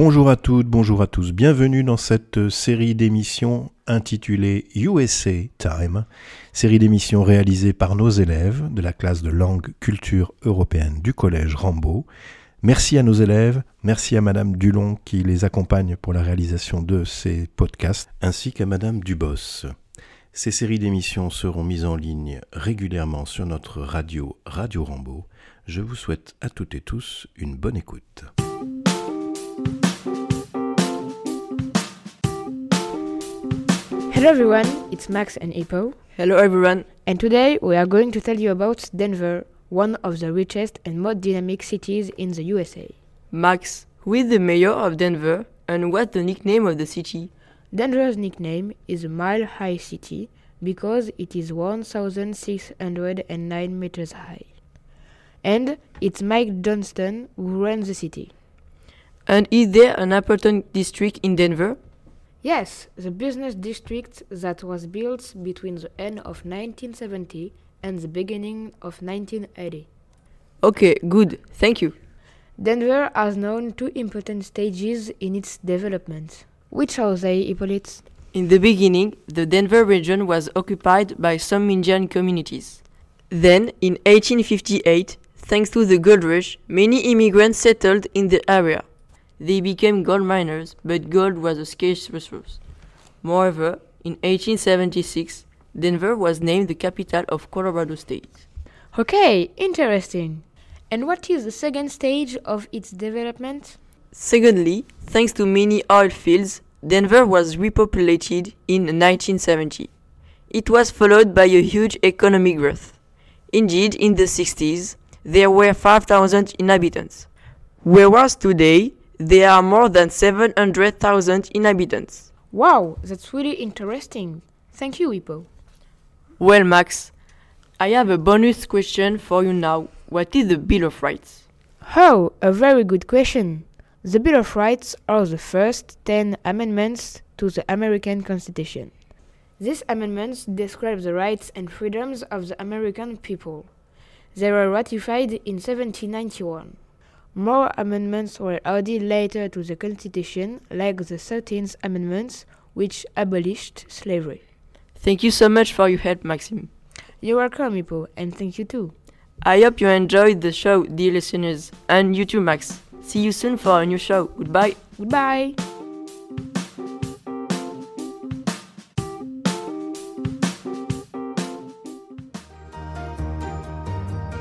Bonjour à toutes, bonjour à tous. Bienvenue dans cette série d'émissions intitulée USA Time, série d'émissions réalisée par nos élèves de la classe de langue culture européenne du collège Rambaud. Merci à nos élèves, merci à Madame Dulon qui les accompagne pour la réalisation de ces podcasts, ainsi qu'à Madame Dubos. Ces séries d'émissions seront mises en ligne régulièrement sur notre radio Radio Rambaud. Je vous souhaite à toutes et tous une bonne écoute. Hello everyone, it's Max and Hippo, Hello everyone. and today we are going to tell you about Denver, one of the richest and most dynamic cities in the USA. Max, who is the mayor of Denver and what's the nickname of the city? Denver's nickname is a Mile High City because it is 1,609 meters high. And it's Mike Johnston who runs the city. And is there an important district in Denver? Yes, the business district that was built between the end of 1970 and the beginning of 1980. Okay, good. Thank you. Denver has known two important stages in its development. Which are they, Hippolyte? In the beginning, the Denver region was occupied by some Indian communities. Then, in 1858, thanks to the gold rush, many immigrants settled in the area. They became gold miners, but gold was a scarce resource. Moreover, in 1876, Denver was named the capital of Colorado State. Okay, interesting. And what is the second stage of its development? Secondly, thanks to many oil fields, Denver was repopulated in 1970. It was followed by a huge economic growth. Indeed, in the 60s, there were 5,000 inhabitants, whereas today there are more than 700,000 inhabitants. Wow, that's really interesting. Thank you, Hippo. Well, Max, I have a bonus question for you now. What is the Bill of Rights? Oh, a very good question. The Bill of Rights are the first 10 amendments to the American Constitution. These amendments describe the rights and freedoms of the American people. They were ratified in 1791. More amendments were added later to the Constitution, like the 13th Amendment, which abolished slavery. Thank you so much for your help, Maxime. You're welcome, Hippo, and thank you too. I hope you enjoyed the show, dear listeners, and you too, Max. See you soon for a new show. Goodbye. Goodbye!